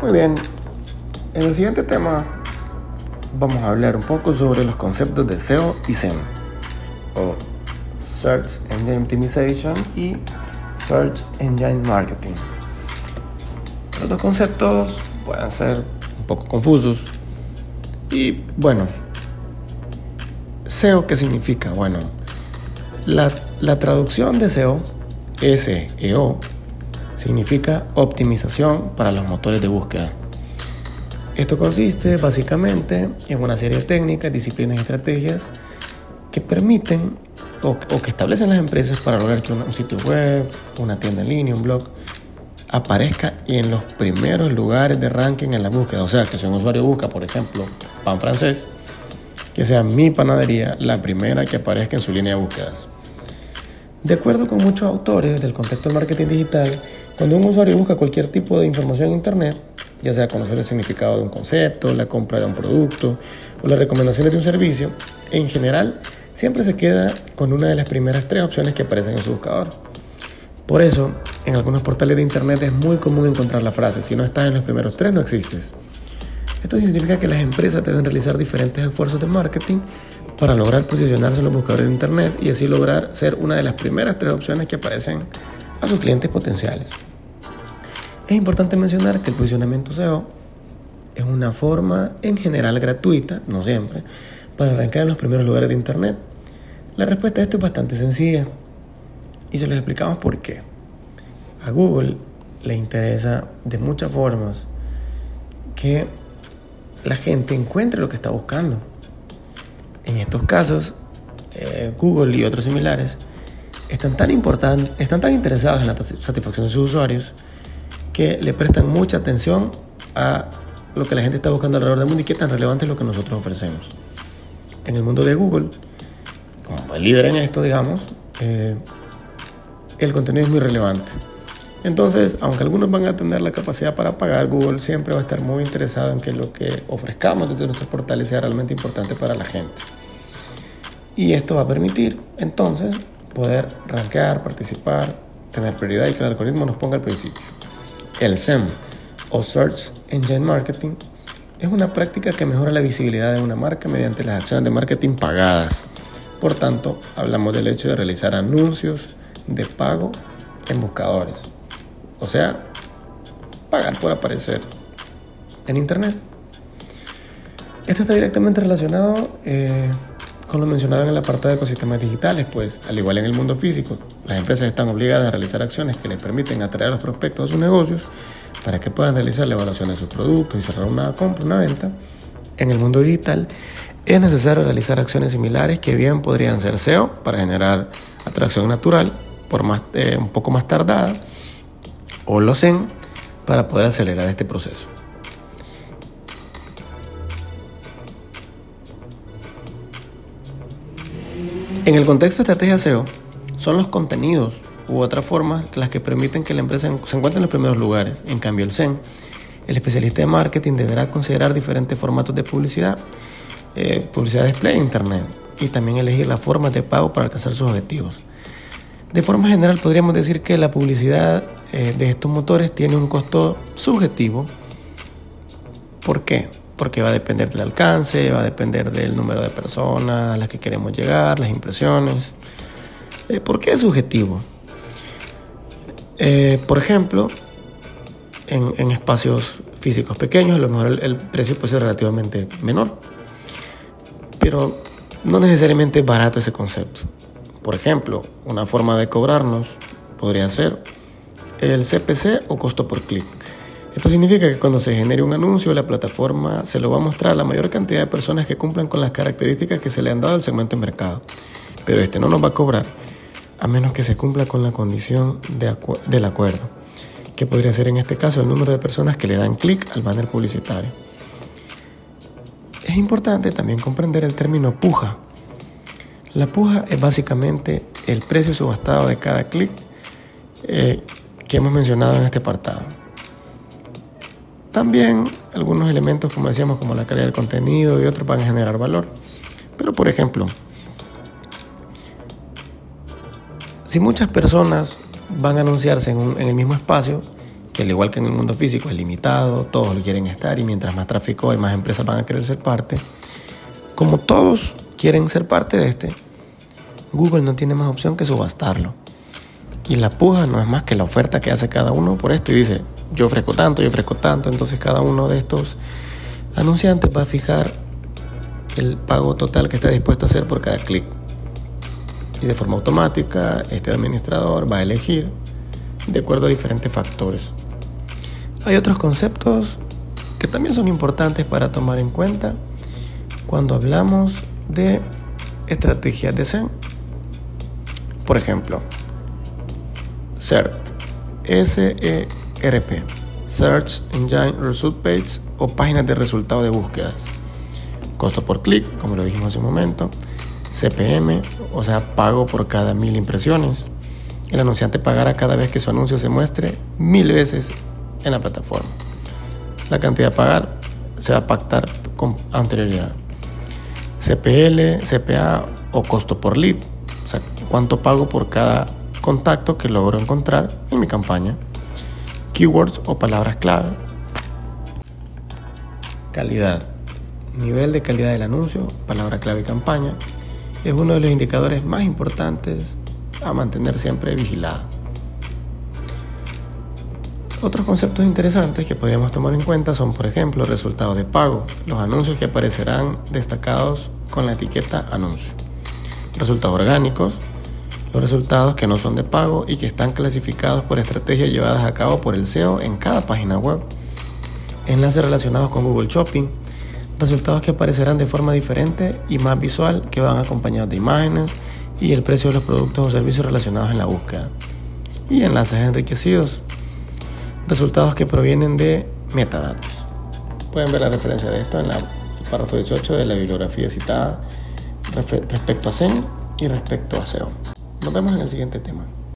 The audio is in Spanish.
Muy bien, en el siguiente tema vamos a hablar un poco sobre los conceptos de SEO y SEM, o Search Engine Optimization y Search Engine Marketing. Los dos conceptos pueden ser un poco confusos y bueno, SEO, ¿qué significa? Bueno, la, la traducción de SEO, S-E-O, significa optimización para los motores de búsqueda. Esto consiste básicamente en una serie de técnicas, disciplinas y estrategias que permiten o, que establecen las empresas para lograr que un, sitio web, una tienda en línea, un blog, aparezca en los primeros lugares de ranking en la búsqueda. O sea, que si un usuario busca, por ejemplo, pan francés, que sea mi panadería la primera que aparezca en su línea de búsquedas. De acuerdo con muchos autores del contexto del marketing digital, cuando un usuario busca cualquier tipo de información en Internet, ya sea conocer el significado de un concepto, la compra de un producto o las recomendaciones de un servicio, en general siempre se queda con una de las primeras tres opciones que aparecen en su buscador. Por eso, en algunos portales de Internet es muy común encontrar la frase, si no estás en los primeros tres no existes. Esto significa que las empresas deben realizar diferentes esfuerzos de marketing para lograr posicionarse en los buscadores de Internet y así lograr ser una de las primeras tres opciones que aparecen a sus clientes potenciales. Es importante mencionar que el posicionamiento SEO es una forma en general gratuita, no siempre, para arrancar en los primeros lugares de Internet. La respuesta a esto es bastante sencilla y se les explicamos por qué. A Google le interesa de muchas formas que la gente encuentre lo que está buscando. En estos casos, eh, Google y otros similares están tan, están tan interesados en la satisfacción de sus usuarios que le prestan mucha atención a lo que la gente está buscando alrededor del mundo y qué tan relevante es lo que nosotros ofrecemos. En el mundo de Google, como el líder en esto, digamos, eh, el contenido es muy relevante. Entonces, aunque algunos van a tener la capacidad para pagar, Google siempre va a estar muy interesado en que lo que ofrezcamos desde nuestros portales sea realmente importante para la gente. Y esto va a permitir entonces poder rankear, participar, tener prioridad y que el algoritmo nos ponga al principio. El SEM o Search Engine Marketing es una práctica que mejora la visibilidad de una marca mediante las acciones de marketing pagadas. Por tanto, hablamos del hecho de realizar anuncios de pago en buscadores. O sea, pagar por aparecer en Internet. Esto está directamente relacionado eh, con lo mencionado en el apartado de ecosistemas digitales, pues al igual en el mundo físico, las empresas están obligadas a realizar acciones que les permiten atraer a los prospectos a sus negocios para que puedan realizar la evaluación de sus productos y cerrar una compra, una venta. En el mundo digital es necesario realizar acciones similares que bien podrían ser SEO para generar atracción natural por más, eh, un poco más tardada o lo SEM para poder acelerar este proceso. En el contexto de estrategia SEO, son los contenidos u otras formas las que permiten que la empresa se encuentre en los primeros lugares. En cambio, el SEM, el especialista de marketing deberá considerar diferentes formatos de publicidad, eh, publicidad display en Internet y también elegir las formas de pago para alcanzar sus objetivos. De forma general podríamos decir que la publicidad eh, de estos motores tiene un costo subjetivo. ¿Por qué? Porque va a depender del alcance, va a depender del número de personas a las que queremos llegar, las impresiones. Eh, ¿Por qué es subjetivo? Eh, por ejemplo, en, espacios físicos pequeños, a lo mejor el, el, precio puede ser relativamente menor, pero no necesariamente es barato ese concepto. Por ejemplo, una forma de cobrarnos podría ser el CPC o costo por clic. Esto significa que cuando se genere un anuncio, la plataforma se lo va a mostrar a la mayor cantidad de personas que cumplan con las características que se le han dado al segmento de mercado. Pero este no nos va a cobrar a menos que se cumpla con la condición del acuerdo, que podría ser en este caso el número de personas que le dan clic al banner publicitario. Es importante también comprender el término puja, la puja es básicamente el precio subastado de cada clic eh, que hemos mencionado en este apartado. También algunos elementos, como decíamos, como la calidad del contenido y otros van a generar valor. Pero, por ejemplo, Si muchas personas van a anunciarse en, en el mismo espacio, que al igual que en el mundo físico es limitado, todos quieren estar y mientras más tráfico hay, más empresas van a querer ser parte, como todos quieren ser parte de este, Google no tiene más opción que subastarlo. Y la puja no es más que la oferta que hace cada uno por esto y dice, yo ofrezco tanto, yo ofrezco tanto, entonces cada uno de estos anunciantes va a fijar el pago total que está dispuesto a hacer por cada clic. Y de forma automática, este administrador va a elegir de acuerdo a diferentes factores. Hay otros conceptos que también son importantes para tomar en cuenta cuando hablamos de estrategias de SEM. Por ejemplo, SERP, S-E-R-P, Search Engine Result Page o páginas de resultado de búsquedas. Costo por clic, como lo dijimos hace un momento. CPM, o sea, pago por cada mil impresiones. El anunciante pagará cada vez que su anuncio se muestre mil veces en la plataforma. La cantidad a pagar se va a pactar con anterioridad. CPL, CPA o costo por lead, o sea, cuánto pago por cada contacto que logro encontrar en mi campaña. Keywords o palabras clave. Calidad. Nivel de calidad del anuncio, palabra clave y campaña, es uno de los indicadores más importantes a mantener siempre vigilado. Otros conceptos interesantes que podríamos tomar en cuenta son, por ejemplo, resultados de pago, los anuncios que aparecerán destacados con la etiqueta anuncio, resultados orgánicos, los resultados que no son de pago y que están clasificados por estrategias llevadas a cabo por el SEO en cada página web, enlaces relacionados con Google Shopping, resultados que aparecerán de forma diferente y más visual que van acompañados de imágenes y el precio de los productos o servicios relacionados en la búsqueda, y enlaces enriquecidos resultados que provienen de metadatos. Pueden ver la referencia de esto en el párrafo 18 de la bibliografía citada respecto a SEM y respecto a SEO. Nos vemos en el siguiente tema.